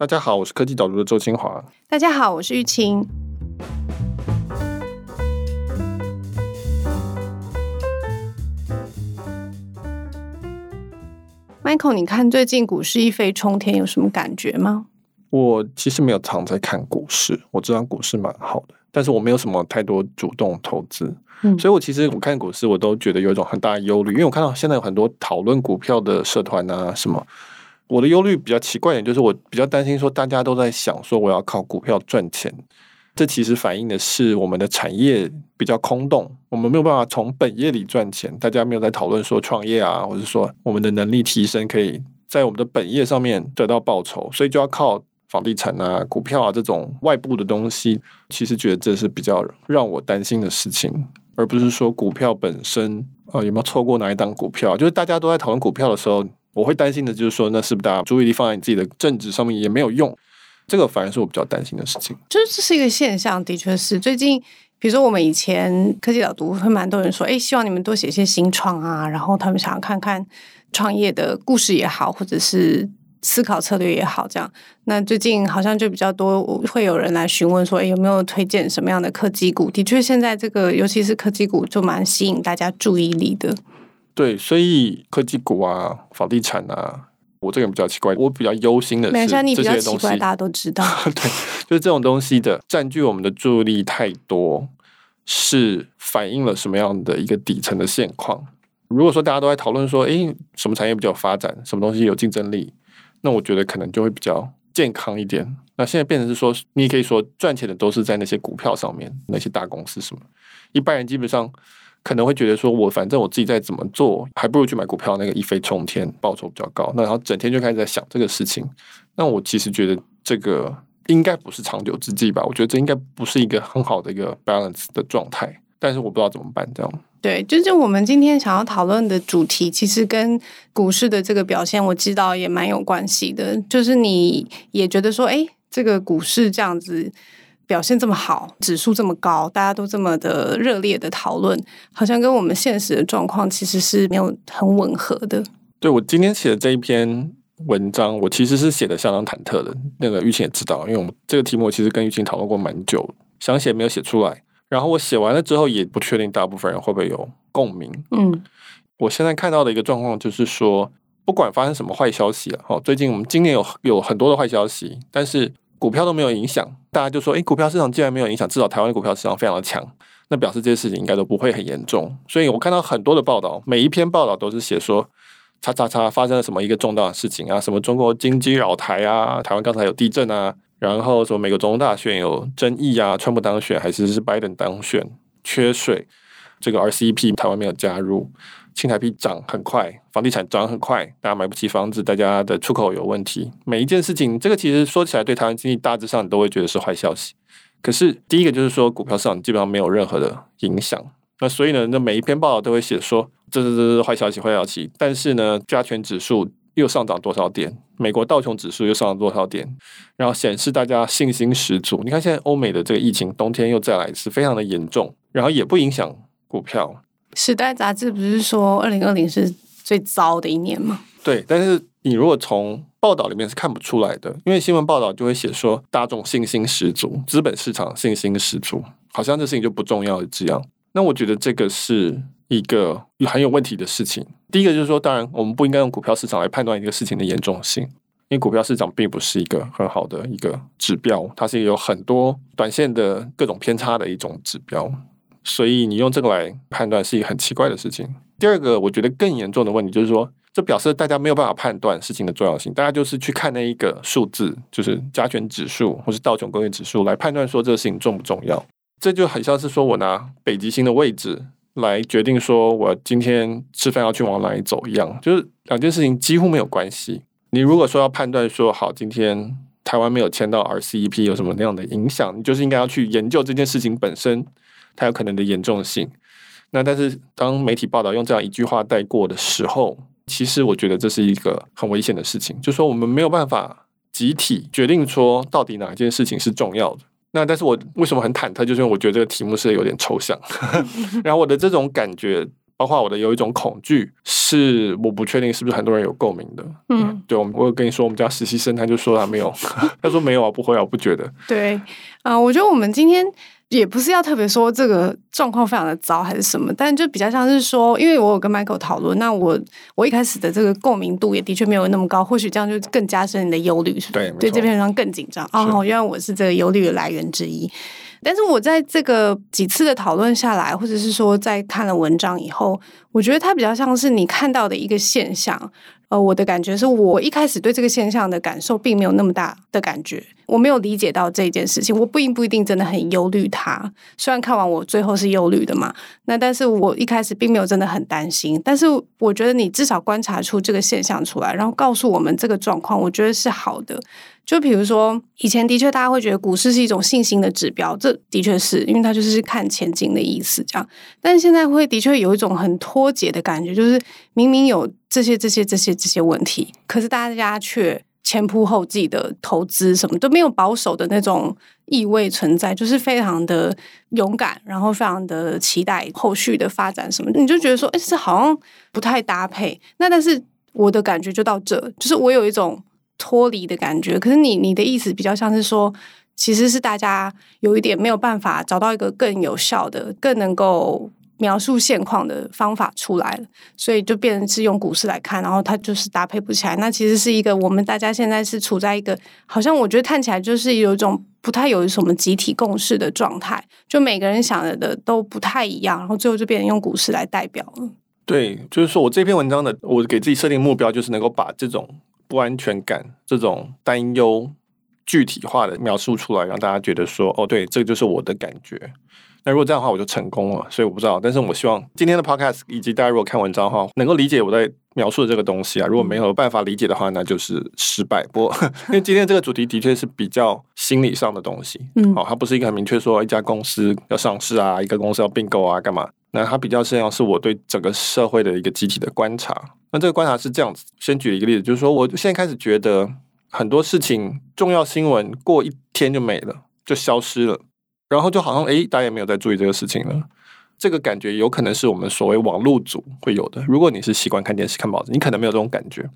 大家好，我是科技导读的周清华。大家好，我是玉清。Michael，你看最近股市一飞冲天，有什么感觉吗？我其实没有常在看股市，我知道股市蛮好的，但是我没有什么太多主动投资。嗯，所以我其实我看股市，我都觉得有一种很大的忧虑，因为我看到现在有很多讨论股票的社团啊什么。我的忧虑比较奇怪一点，就是我比较担心说，大家都在想说我要靠股票赚钱，这其实反映的是我们的产业比较空洞，我们没有办法从本业里赚钱。大家没有在讨论说创业啊，或者说我们的能力提升，可以在我们的本业上面得到报酬，所以就要靠房地产啊、股票啊这种外部的东西。其实觉得这是比较让我担心的事情。而不是说股票本身，呃，有没有错过哪一档股票？就是大家都在讨论股票的时候，我会担心的就是说，那是不是大家注意力放在你自己的政治上面也没有用？这个反而是我比较担心的事情。就是这是一个现象，的确是最近，比如说我们以前科技导读会蛮多人说，哎，希望你们多写一些新创啊，然后他们想要看看创业的故事也好，或者是。思考策略也好，这样。那最近好像就比较多，会有人来询问说，诶，有没有推荐什么样的科技股？的确，现在这个尤其是科技股，就蛮吸引大家注意力的。对，所以科技股啊，房地产啊，我这个人比较奇怪，我比较忧心的是这些东西。你比较奇怪，大家都知道。对，就是这种东西的占据我们的注意力太多，是反映了什么样的一个底层的现况？如果说大家都在讨论说，诶，什么产业比较有发展，什么东西有竞争力？那我觉得可能就会比较健康一点。那现在变成是说，你也可以说赚钱的都是在那些股票上面，那些大公司什么。一般人基本上可能会觉得说，我反正我自己再怎么做，还不如去买股票，那个一飞冲天，报酬比较高。那然后整天就开始在想这个事情。那我其实觉得这个应该不是长久之计吧？我觉得这应该不是一个很好的一个 balance 的状态。但是我不知道怎么办，这样。对，就是我们今天想要讨论的主题，其实跟股市的这个表现，我知道也蛮有关系的。就是你也觉得说，哎，这个股市这样子表现这么好，指数这么高，大家都这么的热烈的讨论，好像跟我们现实的状况其实是没有很吻合的。对，我今天写的这一篇文章，我其实是写的相当忐忑的。那个玉清也知道，因为我们这个题目我其实跟玉清讨论过蛮久，想写没有写出来。然后我写完了之后，也不确定大部分人会不会有共鸣。嗯，我现在看到的一个状况就是说，不管发生什么坏消息了，哦，最近我们今年有有很多的坏消息，但是股票都没有影响。大家就说，诶，股票市场既然没有影响，至少台湾股票市场非常的强，那表示这些事情应该都不会很严重。所以我看到很多的报道，每一篇报道都是写说，叉叉叉发生了什么一个重大的事情啊，什么中国经济扰台啊，台湾刚才有地震啊。然后什么美国总统大选有争议啊，川普当选还是是拜登当选？缺税，这个 RCEP 台湾没有加入，青台币涨很快，房地产涨很快，大家买不起房子，大家的出口有问题。每一件事情，这个其实说起来对台湾经济大致上都会觉得是坏消息。可是第一个就是说股票市场基本上没有任何的影响。那所以呢，那每一篇报道都会写说这是这坏消息，坏消息。但是呢，加权指数。又上涨多少点？美国道琼指数又上涨多少点？然后显示大家信心十足。你看现在欧美的这个疫情，冬天又再来一次，非常的严重，然后也不影响股票。时代杂志不是说二零二零是最糟的一年吗？对，但是你如果从报道里面是看不出来的，因为新闻报道就会写说大众信心十足，资本市场信心十足，好像这事情就不重要这样。那我觉得这个是。一个很有问题的事情。第一个就是说，当然我们不应该用股票市场来判断一个事情的严重性，因为股票市场并不是一个很好的一个指标，它是有很多短线的各种偏差的一种指标，所以你用这个来判断是一个很奇怪的事情。第二个，我觉得更严重的问题就是说，这表示大家没有办法判断事情的重要性，大家就是去看那一个数字，就是加权指数或是道琼工业指数来判断说这个事情重不重要，这就很像是说我拿北极星的位置。来决定说我今天吃饭要去往哪里走一样，就是两件事情几乎没有关系。你如果说要判断说好，今天台湾没有签到 RCEP 有什么那样的影响，你就是应该要去研究这件事情本身它有可能的严重性。那但是当媒体报道用这样一句话带过的时候，其实我觉得这是一个很危险的事情，就是说我们没有办法集体决定说到底哪一件事情是重要的。那但是我为什么很忐忑？就是因为我觉得这个题目是有点抽象，然后我的这种感觉包括我的有一种恐惧，是我不确定是不是很多人有共鸣的。嗯，对，我们我有跟你说，我们家实习生他就说他没有，他说没有啊，不会啊，我不觉得。对，啊、呃，我觉得我们今天。也不是要特别说这个状况非常的糟还是什么，但就比较像是说，因为我有跟 Michael 讨论，那我我一开始的这个共鸣度也的确没有那么高，或许这样就更加深你的忧虑，是不是？对，对这边上更紧张哦，原来我是这个忧虑的来源之一。但是我在这个几次的讨论下来，或者是说在看了文章以后，我觉得它比较像是你看到的一个现象。呃，我的感觉是我一开始对这个现象的感受并没有那么大的感觉，我没有理解到这件事情，我并不一定真的很忧虑它。虽然看完我最后是忧虑的嘛，那但是我一开始并没有真的很担心。但是我觉得你至少观察出这个现象出来，然后告诉我们这个状况，我觉得是好的。就比如说，以前的确大家会觉得股市是一种信心的指标，这的确是因为它就是看前景的意思，这样。但现在会的确有一种很脱节的感觉，就是明明有这些、这些、这些、这些问题，可是大家却前仆后继的投资，什么都没有保守的那种意味存在，就是非常的勇敢，然后非常的期待后续的发展什么，你就觉得说，哎，这好像不太搭配。那但是我的感觉就到这，就是我有一种。脱离的感觉，可是你你的意思比较像是说，其实是大家有一点没有办法找到一个更有效的、更能够描述现况的方法出来了，所以就变成是用股市来看，然后它就是搭配不起来。那其实是一个我们大家现在是处在一个好像我觉得看起来就是有一种不太有什么集体共识的状态，就每个人想的的都不太一样，然后最后就变成用股市来代表了。对，就是说我这篇文章的，我给自己设定目标就是能够把这种。不安全感这种担忧具体化的描述出来，让大家觉得说：“哦，对，这个就是我的感觉。”那如果这样的话，我就成功了。所以我不知道，但是我希望今天的 podcast 以及大家如果看文章的话，能够理解我在描述的这个东西啊。如果没有办法理解的话，那就是失败。不过，因为今天这个主题的确是比较心理上的东西，嗯，好，它不是一个很明确说一家公司要上市啊，一个公司要并购啊，干嘛？那它比较像是我对整个社会的一个集体的观察。那这个观察是这样子，先举一个例子，就是说，我现在开始觉得很多事情重要新闻过一天就没了，就消失了，然后就好像诶，大家也没有在注意这个事情了。这个感觉有可能是我们所谓网络族会有的。如果你是习惯看电视、看报纸，你可能没有这种感觉。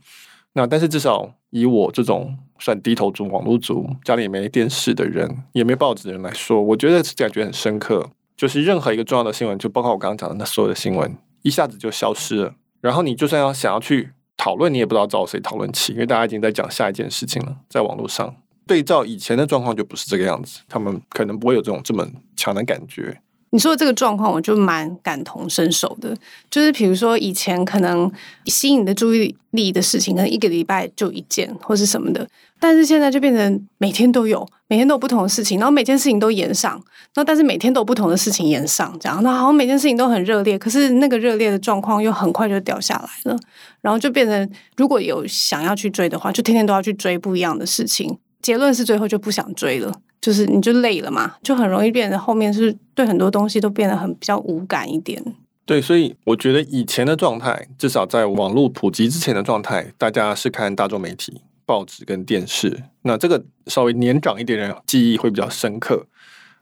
那但是至少以我这种算低头族、网络族，家里也没电视的人，也没报纸的人来说，我觉得感觉很深刻。就是任何一个重要的新闻，就包括我刚刚讲的那所有的新闻，一下子就消失了。然后你就算要想要去讨论，你也不知道找谁讨论起，因为大家已经在讲下一件事情了。在网络上对照以前的状况，就不是这个样子，他们可能不会有这种这么强的感觉。你说的这个状况，我就蛮感同身受的。就是比如说，以前可能吸引的注意力的事情，可能一个礼拜就一件，或是什么的。但是现在就变成每天都有，每天都有不同的事情，然后每件事情都延上。那但是每天都有不同的事情延上，这样，那好像每件事情都很热烈，可是那个热烈的状况又很快就掉下来了。然后就变成，如果有想要去追的话，就天天都要去追不一样的事情。结论是最后就不想追了。就是你就累了嘛，就很容易变得后面是对很多东西都变得很比较无感一点。对，所以我觉得以前的状态，至少在网络普及之前的状态，大家是看大众媒体、报纸跟电视。那这个稍微年长一点的人记忆会比较深刻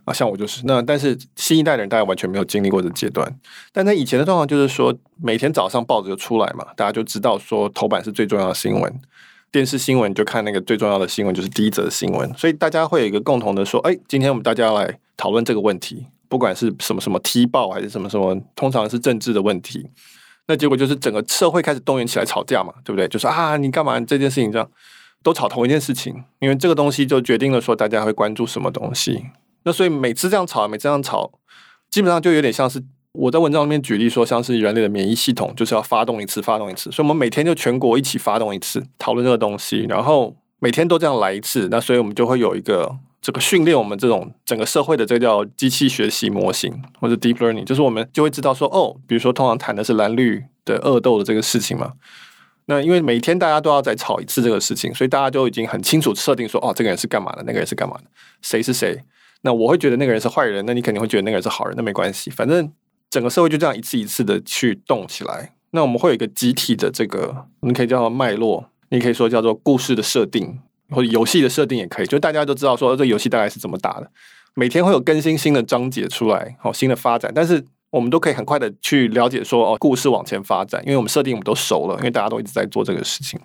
啊，像我就是。那但是新一代的人大家完全没有经历过这阶段。但在以前的状况就是说，每天早上报纸就出来嘛，大家就知道说头版是最重要的新闻。电视新闻就看那个最重要的新闻，就是第一则新闻，所以大家会有一个共同的说，哎，今天我们大家来讨论这个问题，不管是什么什么踢爆还是什么什么，通常是政治的问题。那结果就是整个社会开始动员起来吵架嘛，对不对？就是啊，你干嘛这件事情这样都吵同一件事情，因为这个东西就决定了说大家会关注什么东西。那所以每次这样吵，每次这样吵，基本上就有点像是。我在文章里面举例说，像是人类的免疫系统就是要发动一次，发动一次，所以我们每天就全国一起发动一次，讨论这个东西，然后每天都这样来一次，那所以我们就会有一个这个训练我们这种整个社会的这个叫机器学习模型或者 deep learning，就是我们就会知道说，哦，比如说通常谈的是蓝绿的恶斗的这个事情嘛，那因为每天大家都要再吵一次这个事情，所以大家就已经很清楚设定说，哦，这个人是干嘛的，那个人是干嘛的，谁是谁，那我会觉得那个人是坏人，那你肯定会觉得那个人是好人，那没关系，反正。整个社会就这样一次一次的去动起来，那我们会有一个集体的这个，你可以叫做脉络，你可以说叫做故事的设定，或者游戏的设定也可以，就大家都知道说这游戏大概是怎么打的，每天会有更新新的章节出来，好，新的发展，但是我们都可以很快的去了解说哦，故事往前发展，因为我们设定我们都熟了，因为大家都一直在做这个事情，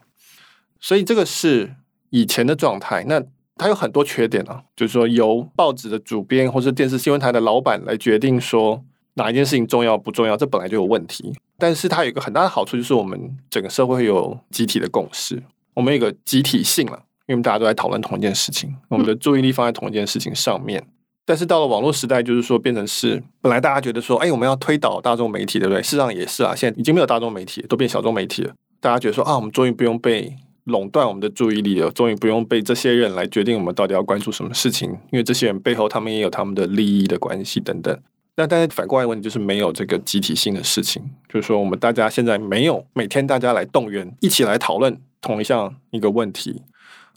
所以这个是以前的状态。那它有很多缺点啊，就是说由报纸的主编或是电视新闻台的老板来决定说哪一件事情重要不重要，这本来就有问题。但是它有一个很大的好处，就是我们整个社会会有集体的共识，我们有一个集体性了，因为我们大家都在讨论同一件事情，我们的注意力放在同一件事情上面。但是到了网络时代，就是说变成是本来大家觉得说，哎，我们要推倒大众媒体，对不对？事实上也是啊，现在已经没有大众媒体，都变小众媒体了。大家觉得说啊，我们终于不用被垄断我们的注意力了，终于不用被这些人来决定我们到底要关注什么事情，因为这些人背后他们也有他们的利益的关系等等。那但是反过来问题就是没有这个集体性的事情，就是说我们大家现在没有每天大家来动员一起来讨论同一项一个问题，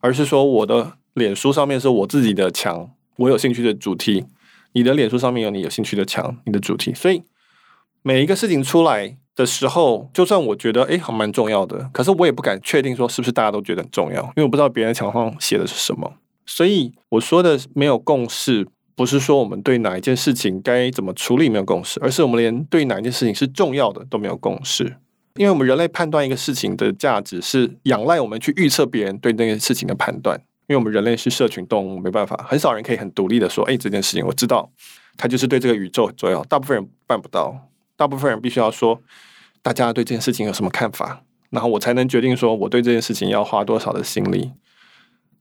而是说我的脸书上面是我自己的墙。我有兴趣的主题，你的脸书上面有你有兴趣的墙，你的主题，所以每一个事情出来的时候，就算我觉得诶还蛮重要的，可是我也不敢确定说是不是大家都觉得很重要，因为我不知道别人墙上写的是什么。所以我说的没有共识，不是说我们对哪一件事情该怎么处理没有共识，而是我们连对哪一件事情是重要的都没有共识。因为我们人类判断一个事情的价值是仰赖我们去预测别人对那件事情的判断。因为我们人类是社群动物，没办法，很少人可以很独立的说：“哎，这件事情我知道，它就是对这个宇宙很重要。”大部分人办不到，大部分人必须要说：“大家对这件事情有什么看法？”然后我才能决定说我对这件事情要花多少的心力。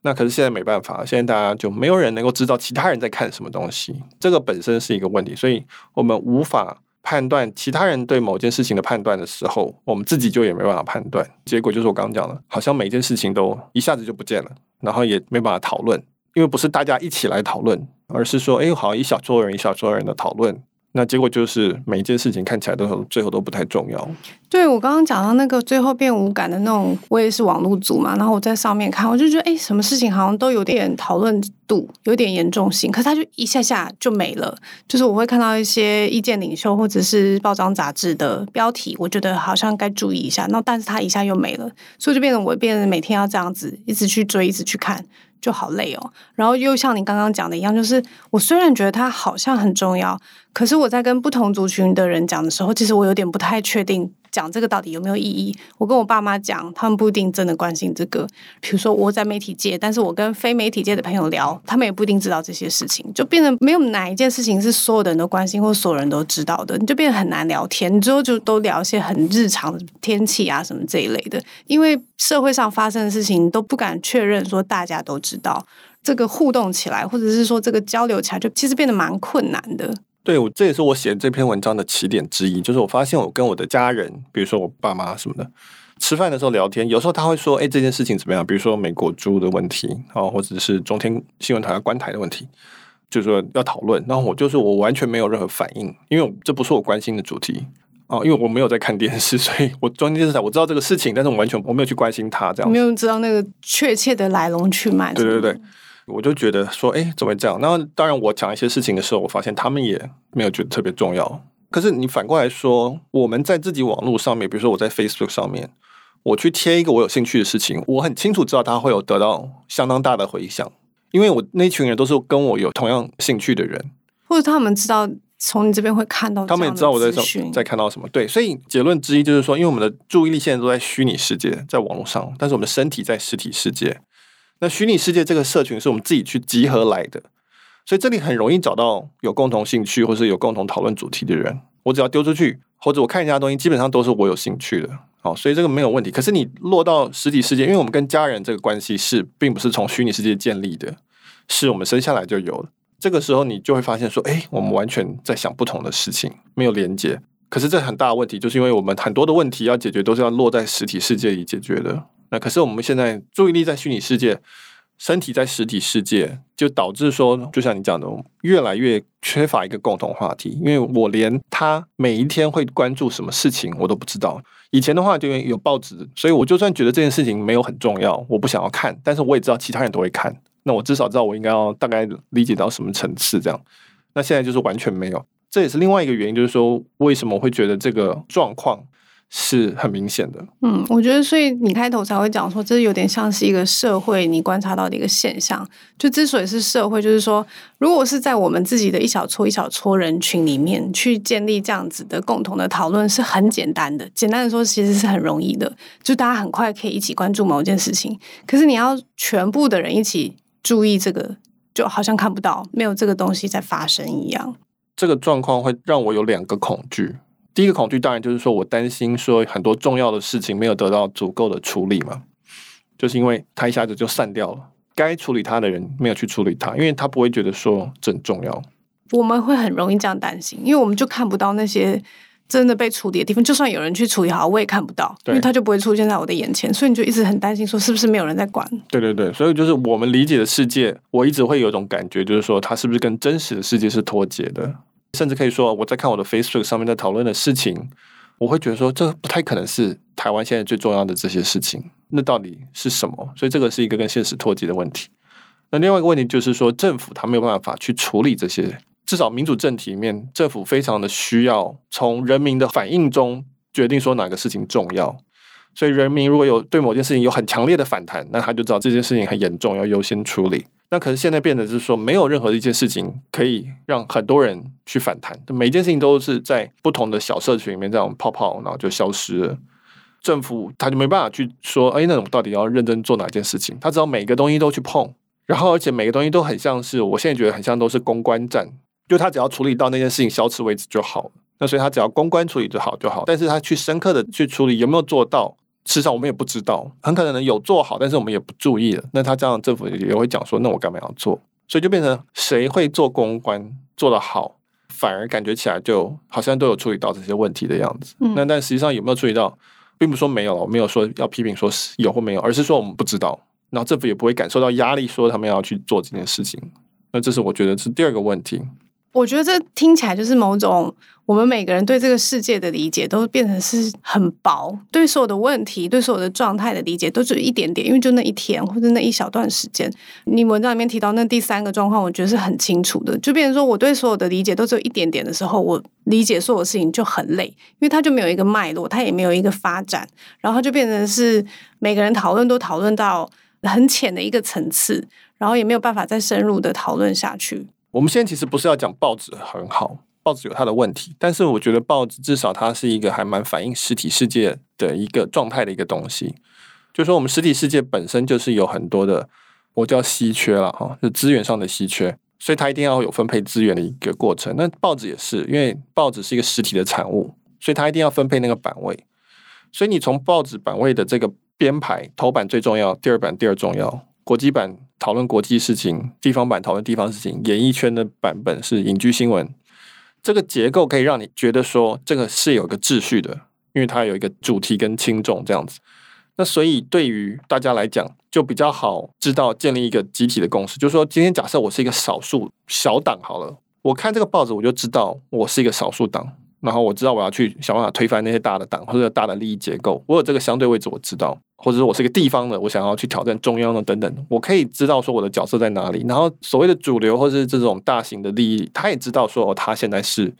那可是现在没办法，现在大家就没有人能够知道其他人在看什么东西，这个本身是一个问题，所以我们无法判断其他人对某件事情的判断的时候，我们自己就也没办法判断。结果就是我刚刚讲的，好像每件事情都一下子就不见了。然后也没办法讨论，因为不是大家一起来讨论，而是说，哎，好像一小撮人一小撮人的讨论，那结果就是每一件事情看起来都最后都不太重要。对，我刚刚讲到那个最后变无感的那种，我也是网络组嘛，然后我在上面看，我就觉得，哎，什么事情好像都有点讨论度，有点严重性，可是它就一下下就没了。就是我会看到一些意见领袖或者是报章杂志的标题，我觉得好像该注意一下，那但是它一下又没了，所以就变成我变成每天要这样子一直去追，一直去看。就好累哦，然后又像你刚刚讲的一样，就是我虽然觉得它好像很重要，可是我在跟不同族群的人讲的时候，其实我有点不太确定。讲这个到底有没有意义？我跟我爸妈讲，他们不一定真的关心这个。比如说我在媒体界，但是我跟非媒体界的朋友聊，他们也不一定知道这些事情，就变得没有哪一件事情是所有的人都关心或所有人都知道的，你就变得很难聊天。你之后就都聊一些很日常的天气啊什么这一类的，因为社会上发生的事情都不敢确认说大家都知道，这个互动起来或者是说这个交流起来，就其实变得蛮困难的。对，我这也是我写这篇文章的起点之一。就是我发现我跟我的家人，比如说我爸妈什么的，吃饭的时候聊天，有时候他会说：“哎，这件事情怎么样？”比如说美国猪的问题啊，或者是中天新闻台要关台的问题，就是说要讨论。然后我就是我完全没有任何反应，因为这不是我关心的主题啊，因为我没有在看电视，所以我中天电视台我知道这个事情，但是我完全我没有去关心它，这样没有知道那个确切的来龙去脉。对对对。我就觉得说，哎，怎么会这样？那当然，我讲一些事情的时候，我发现他们也没有觉得特别重要。可是你反过来说，我们在自己网络上面，比如说我在 Facebook 上面，我去贴一个我有兴趣的事情，我很清楚知道它会有得到相当大的回响，因为我那群人都是跟我有同样兴趣的人，或者他们知道从你这边会看到，他们也知道我在在看到什么。对，所以结论之一就是说，因为我们的注意力现在都在虚拟世界，在网络上，但是我们的身体在实体世界。那虚拟世界这个社群是我们自己去集合来的，所以这里很容易找到有共同兴趣或是有共同讨论主题的人。我只要丢出去，或者我看人家东西，基本上都是我有兴趣的。好，所以这个没有问题。可是你落到实体世界，因为我们跟家人这个关系是并不是从虚拟世界建立的，是我们生下来就有了。这个时候你就会发现说，哎，我们完全在想不同的事情，没有连接。可是这很大的问题，就是因为我们很多的问题要解决，都是要落在实体世界里解决的。那可是我们现在注意力在虚拟世界，身体在实体世界，就导致说，就像你讲的，越来越缺乏一个共同话题。因为我连他每一天会关注什么事情我都不知道。以前的话就有报纸，所以我就算觉得这件事情没有很重要，我不想要看，但是我也知道其他人都会看，那我至少知道我应该要大概理解到什么层次这样。那现在就是完全没有。这也是另外一个原因，就是说为什么会觉得这个状况是很明显的。嗯，我觉得，所以你开头才会讲说，这有点像是一个社会你观察到的一个现象。就之所以是社会，就是说，如果是在我们自己的一小撮一小撮人群里面去建立这样子的共同的讨论，是很简单的。简单的说，其实是很容易的，就大家很快可以一起关注某件事情。可是你要全部的人一起注意这个，就好像看不到，没有这个东西在发生一样。这个状况会让我有两个恐惧。第一个恐惧当然就是说我担心说很多重要的事情没有得到足够的处理嘛，就是因为他一下子就散掉了，该处理他的人没有去处理他，因为他不会觉得说这很重要。我们会很容易这样担心，因为我们就看不到那些真的被处理的地方。就算有人去处理好，我也看不到，因为他就不会出现在我的眼前，所以你就一直很担心说是不是没有人在管？对对对，所以就是我们理解的世界，我一直会有一种感觉，就是说它是不是跟真实的世界是脱节的。甚至可以说，我在看我的 Facebook 上面在讨论的事情，我会觉得说，这不太可能是台湾现在最重要的这些事情。那到底是什么？所以这个是一个跟现实脱节的问题。那另外一个问题就是说，政府他没有办法去处理这些，至少民主政体里面，政府非常的需要从人民的反应中决定说哪个事情重要。所以人民如果有对某件事情有很强烈的反弹，那他就知道这件事情很严重，要优先处理。那可是现在变得是说，没有任何一件事情可以让很多人去反弹，每件事情都是在不同的小社群里面这样泡泡，然后就消失了。政府他就没办法去说，哎，那我到底要认真做哪件事情？他只要每个东西都去碰，然后而且每个东西都很像是，我现在觉得很像都是公关战，就他只要处理到那件事情消失为止就好。那所以他只要公关处理就好就好，但是他去深刻的去处理有没有做到？事实上，我们也不知道，很可能有做好，但是我们也不注意了。那他这样，政府也会讲说：“那我干嘛要做？”所以就变成谁会做公关做得好，反而感觉起来就好像都有处理到这些问题的样子。嗯、那但实际上有没有处理到，并不是说没有，我没有说要批评说是有或没有，而是说我们不知道。然后政府也不会感受到压力，说他们要去做这件事情。那这是我觉得是第二个问题。我觉得这听起来就是某种我们每个人对这个世界的理解都变成是很薄，对所有的问题、对所有的状态的理解都只有一点点，因为就那一天或者那一小段时间。你文章里面提到那第三个状况，我觉得是很清楚的，就变成说我对所有的理解都只有一点点的时候，我理解所有事情就很累，因为它就没有一个脉络，它也没有一个发展，然后就变成是每个人讨论都讨论到很浅的一个层次，然后也没有办法再深入的讨论下去。我们现在其实不是要讲报纸很好，报纸有它的问题，但是我觉得报纸至少它是一个还蛮反映实体世界的一个状态的一个东西。就是说，我们实体世界本身就是有很多的，我叫稀缺了哈，就资源上的稀缺，所以它一定要有分配资源的一个过程。那报纸也是，因为报纸是一个实体的产物，所以它一定要分配那个版位。所以你从报纸版位的这个编排，头版最重要，第二版第二重要，国际版。讨论国际事情，地方版讨论地方事情，演艺圈的版本是隐居新闻。这个结构可以让你觉得说，这个是有一个秩序的，因为它有一个主题跟轻重这样子。那所以对于大家来讲，就比较好知道建立一个集体的共识。就是说，今天假设我是一个少数小党好了，我看这个报纸，我就知道我是一个少数党。然后我知道我要去想办法推翻那些大的党或者大的利益结构，我有这个相对位置，我知道，或者说我是一个地方的，我想要去挑战中央的等等，我可以知道说我的角色在哪里。然后所谓的主流或是这种大型的利益，他也知道说哦，他现在是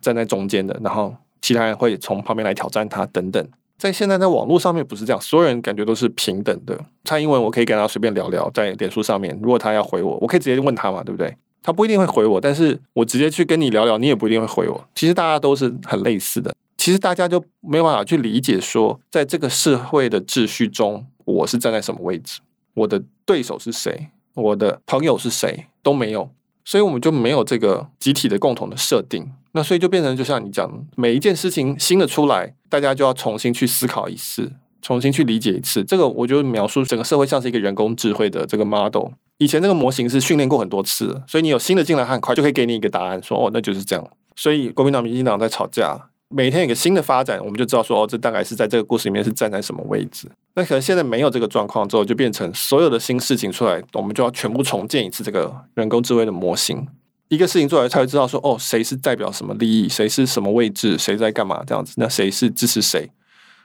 站在中间的，然后其他人会从旁边来挑战他等等。在现在在网络上面不是这样，所有人感觉都是平等的。蔡英文我可以跟他随便聊聊，在脸书上面，如果他要回我，我可以直接问他嘛，对不对？他不一定会回我，但是我直接去跟你聊聊，你也不一定会回我。其实大家都是很类似的，其实大家就没有办法去理解说，在这个社会的秩序中，我是站在什么位置，我的对手是谁，我的朋友是谁都没有，所以我们就没有这个集体的共同的设定。那所以就变成就像你讲，每一件事情新的出来，大家就要重新去思考一次，重新去理解一次。这个我就描述整个社会像是一个人工智慧的这个 model。以前那个模型是训练过很多次，所以你有新的进来，很快就可以给你一个答案，说哦，那就是这样。所以国民党、民进党在吵架，每天有个新的发展，我们就知道说哦，这大概是在这个故事里面是站在什么位置。那可能现在没有这个状况之后，就变成所有的新事情出来，我们就要全部重建一次这个人工智慧的模型。一个事情做来才会知道说哦，谁是代表什么利益，谁是什么位置，谁在干嘛这样子。那谁是支持谁，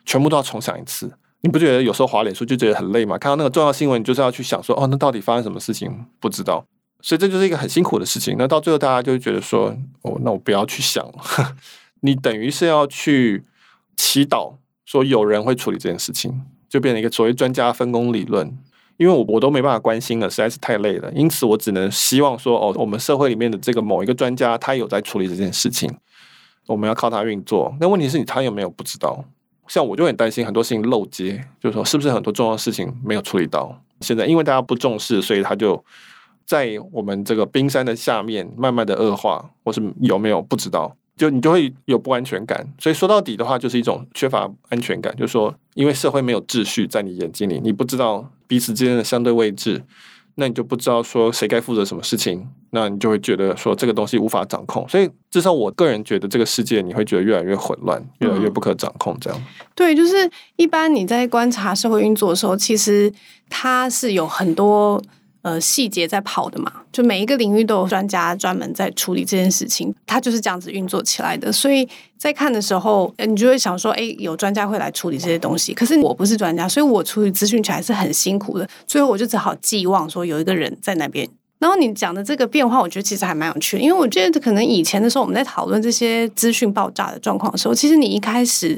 全部都要重想一次。你不觉得有时候滑脸书就觉得很累吗？看到那个重要新闻，你就是要去想说，哦，那到底发生什么事情？不知道，所以这就是一个很辛苦的事情。那到最后，大家就会觉得说，哦，那我不要去想了。你等于是要去祈祷说有人会处理这件事情，就变成一个所谓专家分工理论。因为我我都没办法关心了，实在是太累了，因此我只能希望说，哦，我们社会里面的这个某一个专家，他有在处理这件事情，我们要靠他运作。那问题是你他有没有不知道？像我就很担心很多事情漏接，就是说是不是很多重要的事情没有处理到？现在因为大家不重视，所以他就在我们这个冰山的下面慢慢的恶化，或是有没有不知道？就你就会有不安全感，所以说到底的话，就是一种缺乏安全感。就是说，因为社会没有秩序在你眼睛里，你不知道彼此之间的相对位置，那你就不知道说谁该负责什么事情，那你就会觉得说这个东西无法掌控。所以至少我个人觉得，这个世界你会觉得越来越混乱，越来越不可掌控。这样、嗯、对，就是一般你在观察社会运作的时候，其实它是有很多。呃，细节在跑的嘛，就每一个领域都有专家专门在处理这件事情，它就是这样子运作起来的。所以在看的时候，你就会想说，哎，有专家会来处理这些东西。可是我不是专家，所以我处理资讯起来是很辛苦的。最后我就只好寄望说有一个人在那边。然后你讲的这个变化，我觉得其实还蛮有趣的，因为我觉得可能以前的时候我们在讨论这些资讯爆炸的状况的时候，其实你一开始。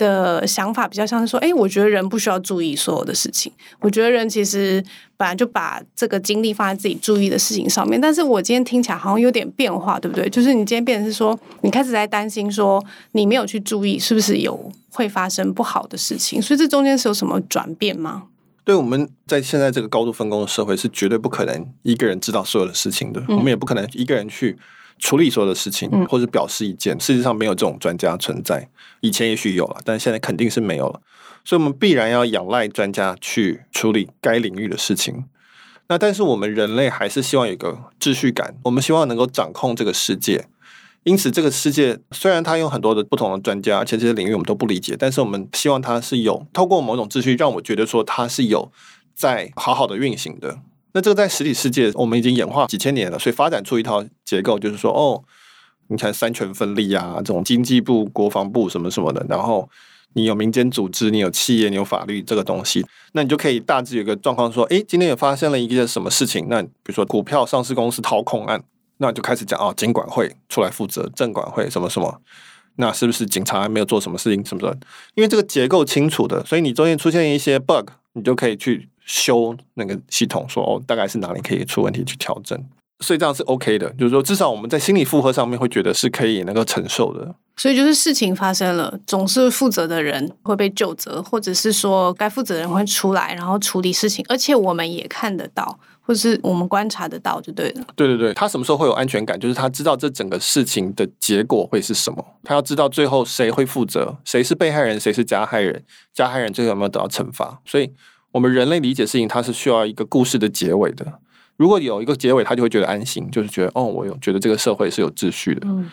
的想法比较像是说，哎，我觉得人不需要注意所有的事情。我觉得人其实本来就把这个精力放在自己注意的事情上面。但是我今天听起来好像有点变化，对不对？就是你今天变成是说，你开始在担心说，你没有去注意，是不是有会发生不好的事情？所以这中间是有什么转变吗？对，我们在现在这个高度分工的社会，是绝对不可能一个人知道所有的事情的。嗯、我们也不可能一个人去。处理所有的事情，或者表示意见，世界上没有这种专家存在。以前也许有了，但现在肯定是没有了。所以，我们必然要仰赖专家去处理该领域的事情。那但是，我们人类还是希望有个秩序感，我们希望能够掌控这个世界。因此，这个世界虽然它有很多的不同的专家，而且这些领域我们都不理解，但是我们希望它是有透过某种秩序，让我觉得说它是有在好好的运行的。那这个在实体世界，我们已经演化几千年了，所以发展出一套结构，就是说，哦，你看三权分立啊，这种经济部、国防部什么什么的，然后你有民间组织，你有企业，你有法律这个东西，那你就可以大致有个状况说，诶，今天也发生了一个什么事情？那比如说股票上市公司掏空案，那就开始讲哦，金管会出来负责，证管会什么什么，那是不是警察还没有做什么事情什么的？因为这个结构清楚的，所以你中间出现一些 bug，你就可以去。修那个系统，说哦，大概是哪里可以出问题去调整，所以这样是 OK 的。就是说，至少我们在心理负荷上面会觉得是可以能够承受的。所以就是事情发生了，总是负责的人会被究责，或者是说该负责的人会出来，然后处理事情，而且我们也看得到，或是我们观察得到，就对了。对对对，他什么时候会有安全感？就是他知道这整个事情的结果会是什么，他要知道最后谁会负责，谁是被害人，谁是加害人，加害人最后有没有得到惩罚？所以。我们人类理解事情，它是需要一个故事的结尾的。如果有一个结尾，他就会觉得安心，就是觉得哦，我有觉得这个社会是有秩序的。嗯。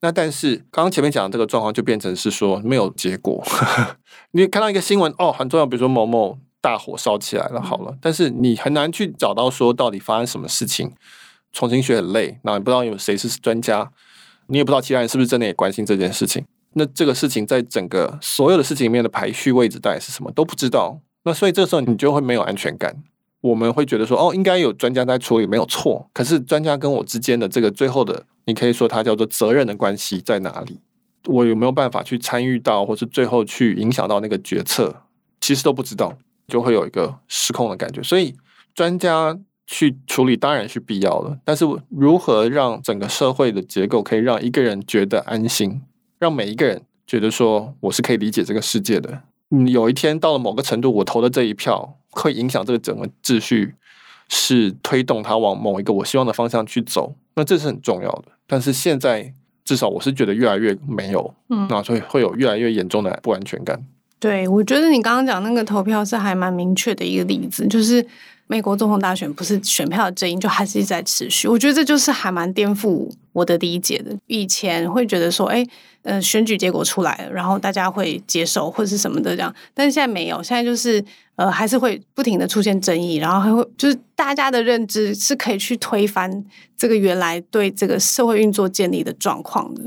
那但是刚刚前面讲的这个状况，就变成是说没有结果。你看到一个新闻，哦，很重要，比如说某某大火烧起来了，好了，但是你很难去找到说到底发生什么事情。重新学很累，那你不知道有谁是专家，你也不知道其他人是不是真的也关心这件事情。那这个事情在整个所有的事情里面的排序位置到底是什么，都不知道。那所以这个时候你就会没有安全感，我们会觉得说哦，应该有专家在处理没有错，可是专家跟我之间的这个最后的，你可以说它叫做责任的关系在哪里？我有没有办法去参与到，或是最后去影响到那个决策？其实都不知道，就会有一个失控的感觉。所以专家去处理当然是必要的，但是如何让整个社会的结构可以让一个人觉得安心，让每一个人觉得说我是可以理解这个世界的。嗯，有一天到了某个程度，我投的这一票会影响这个整个秩序，是推动它往某一个我希望的方向去走，那这是很重要的。但是现在至少我是觉得越来越没有，嗯，那所以会有越来越严重的不安全感。对，我觉得你刚刚讲那个投票是还蛮明确的一个例子，就是。美国总统大选不是选票的争议，就还是一直在持续。我觉得这就是还蛮颠覆我的理解的。以前会觉得说，哎，呃，选举结果出来了，然后大家会接受或者是什么的这样，但是现在没有，现在就是呃，还是会不停的出现争议，然后还会就是大家的认知是可以去推翻这个原来对这个社会运作建立的状况的。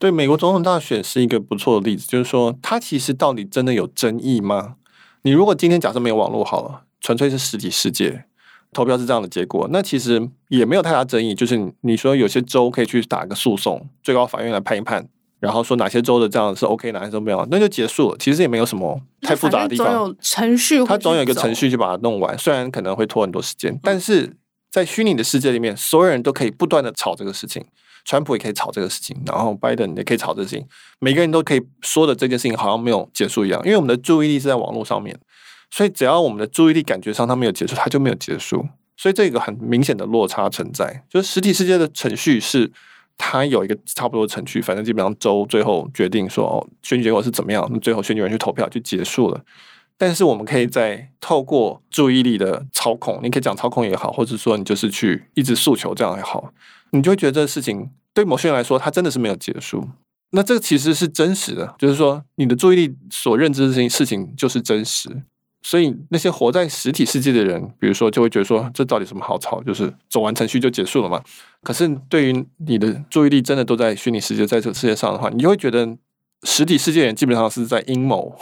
对，美国总统大选是一个不错的例子，就是说，它其实到底真的有争议吗？你如果今天假设没有网络好了。纯粹是实体世界投票是这样的结果，那其实也没有太大争议。就是你说有些州可以去打个诉讼，最高法院来判一判，然后说哪些州的这样是 OK，哪些州没有，那就结束了。其实也没有什么太复杂的地方。总有程序，它总有一个程序去把它弄完，虽然可能会拖很多时间，但是在虚拟的世界里面，所有人都可以不断的吵这个事情。川普也可以吵这个事情，然后拜登也可以吵这个事情，每个人都可以说的这件事情好像没有结束一样，因为我们的注意力是在网络上面，所以只要我们的注意力感觉上它没有结束，它就没有结束。所以这个很明显的落差存在，就是实体世界的程序是它有一个差不多程序，反正基本上州最后决定说哦，选举结果是怎么样，那最后选举人去投票就结束了。但是我们可以在透过注意力的操控，你可以讲操控也好，或者说你就是去一直诉求这样也好。你就会觉得这个事情对某些人来说，它真的是没有结束。那这个其实是真实的，就是说你的注意力所认知的事情，事情就是真实。所以那些活在实体世界的人，比如说就会觉得说，这到底什么好吵？就是走完程序就结束了嘛。可是对于你的注意力真的都在虚拟世界，在这个世界上的话，你就会觉得实体世界人基本上是在阴谋。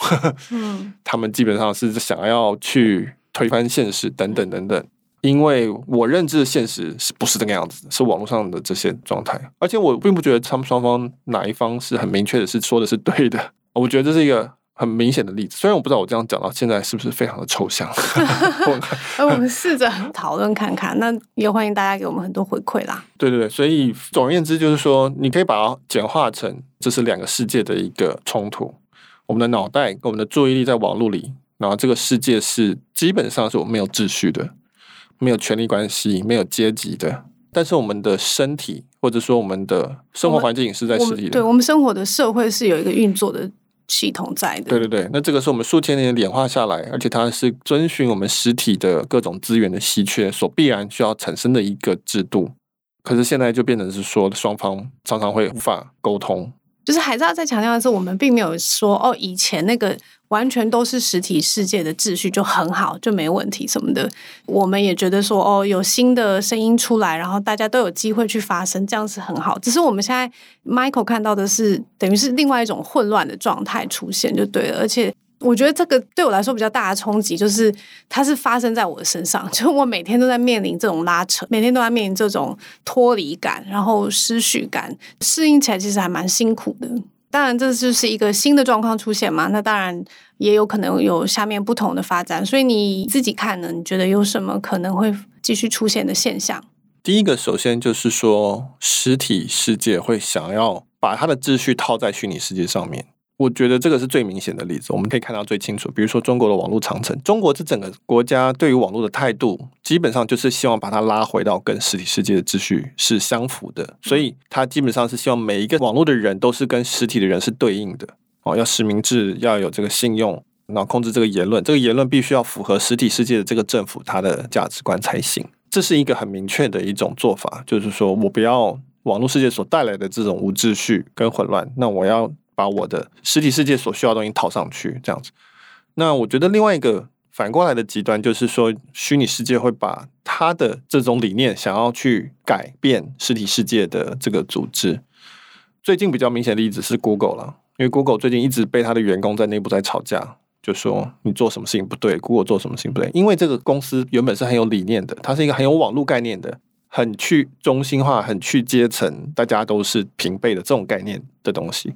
嗯，他们基本上是想要去推翻现实，等等等等。因为我认知的现实是不是这个样子，是网络上的这些状态，而且我并不觉得他们双方哪一方是很明确的是说的是对的，我觉得这是一个很明显的例子。虽然我不知道我这样讲到现在是不是非常的抽象，我们试着讨论看看，那也欢迎大家给我们很多回馈啦。对对对，所以总而言之就是说，你可以把它简化成这是两个世界的一个冲突，我们的脑袋跟我们的注意力在网络里，然后这个世界是基本上是我们没有秩序的。没有权力关系，没有阶级的，但是我们的身体或者说我们的生活环境是在实体的。对，我们生活的社会是有一个运作的系统在的。对对对，那这个是我们数千年演化下来，而且它是遵循我们实体的各种资源的稀缺所必然需要产生的一个制度。可是现在就变成是说，双方常常会无法沟通。就是还是要再强调的是，我们并没有说哦，以前那个完全都是实体世界的秩序就很好，就没问题什么的。我们也觉得说哦，有新的声音出来，然后大家都有机会去发声，这样是很好。只是我们现在 Michael 看到的是，等于是另外一种混乱的状态出现，就对了，而且。我觉得这个对我来说比较大的冲击，就是它是发生在我的身上，就我每天都在面临这种拉扯，每天都在面临这种脱离感，然后失序感，适应起来其实还蛮辛苦的。当然，这就是一个新的状况出现嘛，那当然也有可能有下面不同的发展。所以你自己看呢？你觉得有什么可能会继续出现的现象？第一个，首先就是说，实体世界会想要把它的秩序套在虚拟世界上面。我觉得这个是最明显的例子，我们可以看到最清楚。比如说中国的网络长城，中国这整个国家对于网络的态度，基本上就是希望把它拉回到跟实体世界的秩序是相符的，所以它基本上是希望每一个网络的人都是跟实体的人是对应的。哦，要实名制，要有这个信用，然后控制这个言论，这个言论必须要符合实体世界的这个政府它的价值观才行。这是一个很明确的一种做法，就是说我不要网络世界所带来的这种无秩序跟混乱，那我要。把我的实体世界所需要的东西套上去，这样子。那我觉得另外一个反过来的极端，就是说虚拟世界会把他的这种理念想要去改变实体世界的这个组织。最近比较明显的例子是 Google 了，因为 Google 最近一直被他的员工在内部在吵架，就说你做什么事情不对，Google 做什么事情不对。因为这个公司原本是很有理念的，它是一个很有网络概念的，很去中心化、很去阶层，大家都是平辈的这种概念的东西。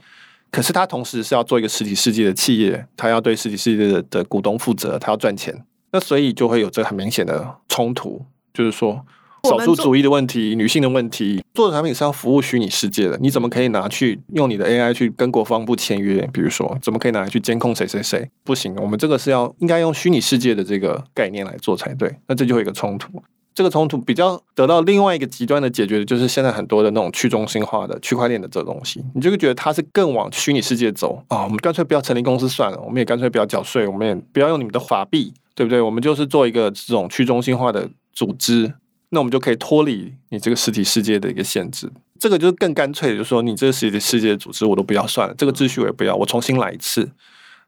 可是他同时是要做一个实体世界的企业，他要对实体世界的的股东负责，他要赚钱，那所以就会有这个很明显的冲突，就是说少数主义的问题、女性的问题。做的产品是要服务虚拟世界的，你怎么可以拿去用你的 AI 去跟国防部签约？比如说，怎么可以拿来去监控谁谁谁？不行，我们这个是要应该用虚拟世界的这个概念来做才对。那这就会有一个冲突。这个冲突比较得到另外一个极端的解决的，就是现在很多的那种去中心化的区块链的这东西，你就会觉得它是更往虚拟世界走啊、我们干脆不要成立公司算了，我们也干脆不要缴税，我们也不要用你们的法币，对不对？我们就是做一个这种去中心化的组织，那我们就可以脱离你这个实体世界的一个限制。这个就是更干脆，就是说你这个实体世界的组织我都不要算了，这个秩序我也不要，我重新来一次。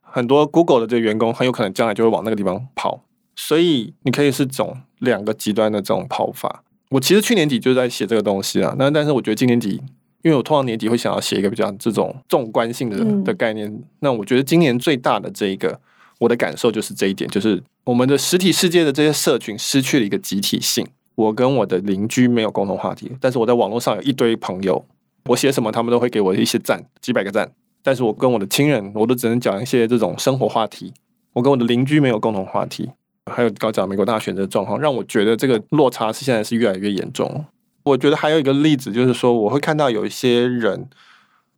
很多 Google 的这个员工很有可能将来就会往那个地方跑。所以你可以是种两个极端的这种跑法。我其实去年底就在写这个东西啊，那但是我觉得今年底，因为我通常年底会想要写一个比较这种纵观性的的概念。那我觉得今年最大的这一个，我的感受就是这一点，就是我们的实体世界的这些社群失去了一个集体性。我跟我的邻居没有共同话题，但是我在网络上有一堆朋友，我写什么，他们都会给我一些赞，几百个赞。但是我跟我的亲人，我都只能讲一些这种生活话题。我跟我的邻居没有共同话题。还有刚讲美国大选的状况，让我觉得这个落差是现在是越来越严重。我觉得还有一个例子就是说，我会看到有一些人，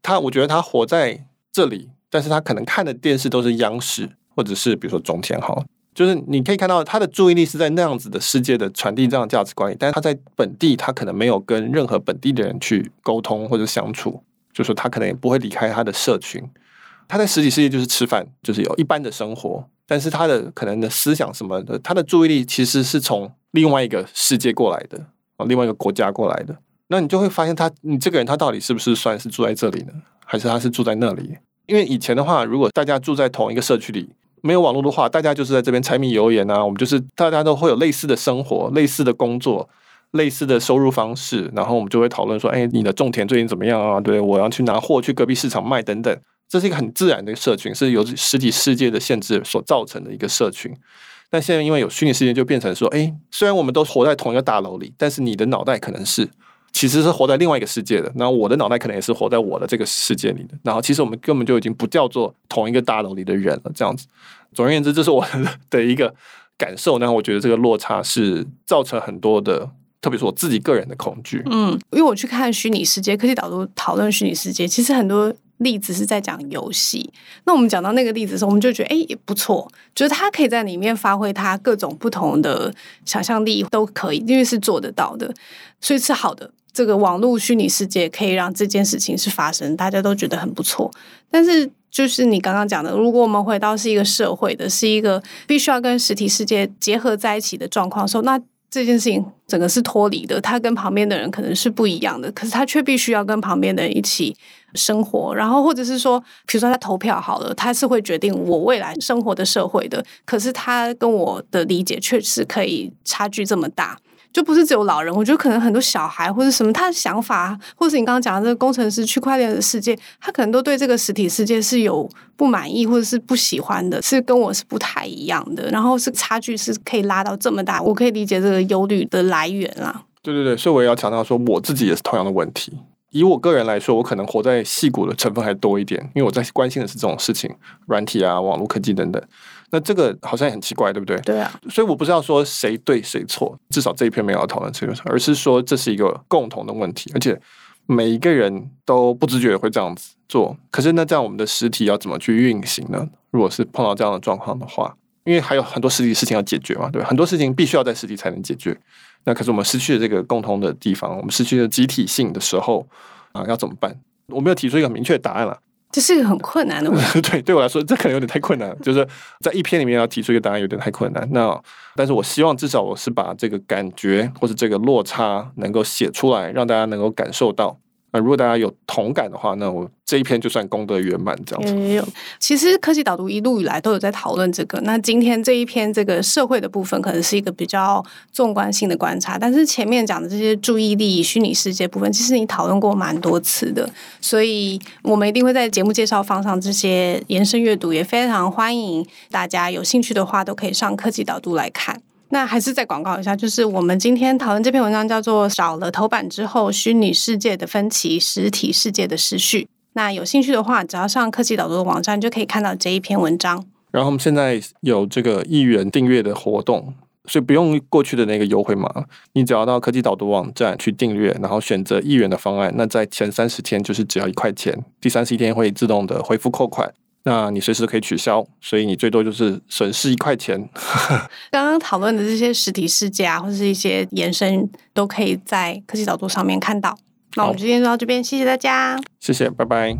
他我觉得他活在这里，但是他可能看的电视都是央视，或者是比如说中天哈。就是你可以看到他的注意力是在那样子的世界的传递这样价值观，但是他在本地他可能没有跟任何本地的人去沟通或者相处，就是说他可能也不会离开他的社群，他在实体世界就是吃饭，就是有一般的生活，但是他的可能的思想什么的，他的注意力其实是从另外一个世界过来的啊，另外一个国家过来的，那你就会发现他，你这个人他到底是不是算是住在这里呢？还是他是住在那里？因为以前的话，如果大家住在同一个社区里。没有网络的话，大家就是在这边柴米油盐啊，我们就是大家都会有类似的生活、类似的工作、类似的收入方式，然后我们就会讨论说：“哎，你的种田最近怎么样啊？”对，我要去拿货去隔壁市场卖等等，这是一个很自然的一个社群，是由实体世界的限制所造成的一个社群。但现在因为有虚拟世界，就变成说：“哎，虽然我们都活在同一个大楼里，但是你的脑袋可能是。”其实是活在另外一个世界的，那我的脑袋可能也是活在我的这个世界里的。然后，其实我们根本就已经不叫做同一个大楼里的人了。这样子，总而言之，这是我 的一个感受。那我觉得这个落差是造成很多的，特别是我自己个人的恐惧。嗯，因为我去看虚拟世界，科技导读讨论虚拟世界，其实很多例子是在讲游戏。那我们讲到那个例子的时候，我们就觉得哎也不错，就是他可以在里面发挥他各种不同的想象力，都可以，因为是做得到的，所以是好的。这个网络虚拟世界可以让这件事情是发生，大家都觉得很不错。但是，就是你刚刚讲的，如果我们回到是一个社会的，是一个必须要跟实体世界结合在一起的状况的时候，那这件事情整个是脱离的。他跟旁边的人可能是不一样的，可是他却必须要跟旁边的人一起生活。然后，或者是说，比如说他投票好了，他是会决定我未来生活的社会的。可是他跟我的理解确实可以差距这么大。就不是只有老人，我觉得可能很多小孩或者什么，他的想法，或是你刚刚讲的这个工程师区块链的世界，他可能都对这个实体世界是有不满意或者是不喜欢的，是跟我是不太一样的。然后是差距是可以拉到这么大，我可以理解这个忧虑的来源啦。对对对，所以我也要强调说，我自己也是同样的问题。以我个人来说，我可能活在戏骨的成分还多一点，因为我在关心的是这种事情，软体啊、网络科技等等。那这个好像也很奇怪，对不对？对啊。所以我不知道说谁对谁错，至少这一篇没有要讨论这个，而是说这是一个共同的问题，而且每一个人都不自觉的会这样子做。可是那这样我们的实体要怎么去运行呢？如果是碰到这样的状况的话，因为还有很多实体事情要解决嘛，对吧？很多事情必须要在实体才能解决。那可是我们失去了这个共同的地方，我们失去了集体性的时候啊，要怎么办？我没有提出一个明确的答案了。这是一个很困难的问题。对，对我来说，这可能有点太困难了。就是在一篇里面要提出一个答案，有点太困难。那，但是我希望至少我是把这个感觉或者这个落差能够写出来，让大家能够感受到。那如果大家有同感的话，那我这一篇就算功德圆满这样子。有，有，其实科技导读一路以来都有在讨论这个。那今天这一篇这个社会的部分，可能是一个比较纵观性的观察。但是前面讲的这些注意力、虚拟世界部分，其实你讨论过蛮多次的。所以我们一定会在节目介绍放上这些延伸阅读，也非常欢迎大家有兴趣的话，都可以上科技导读来看。那还是再广告一下，就是我们今天讨论这篇文章叫做“少了头版之后，虚拟世界的分歧，实体世界的失序”。那有兴趣的话，只要上科技导读的网站，就可以看到这一篇文章。然后我们现在有这个一元订阅的活动，所以不用过去的那个优惠码，你只要到科技导读网站去订阅，然后选择一元的方案，那在前三十天就是只要一块钱，第三十一天会自动的恢复扣款。那你随时都可以取消，所以你最多就是损失一块钱。刚刚讨论的这些实体世界啊，或者是一些延伸，都可以在科技导读上面看到。那我们今天就到这边，谢谢大家，谢谢，拜拜。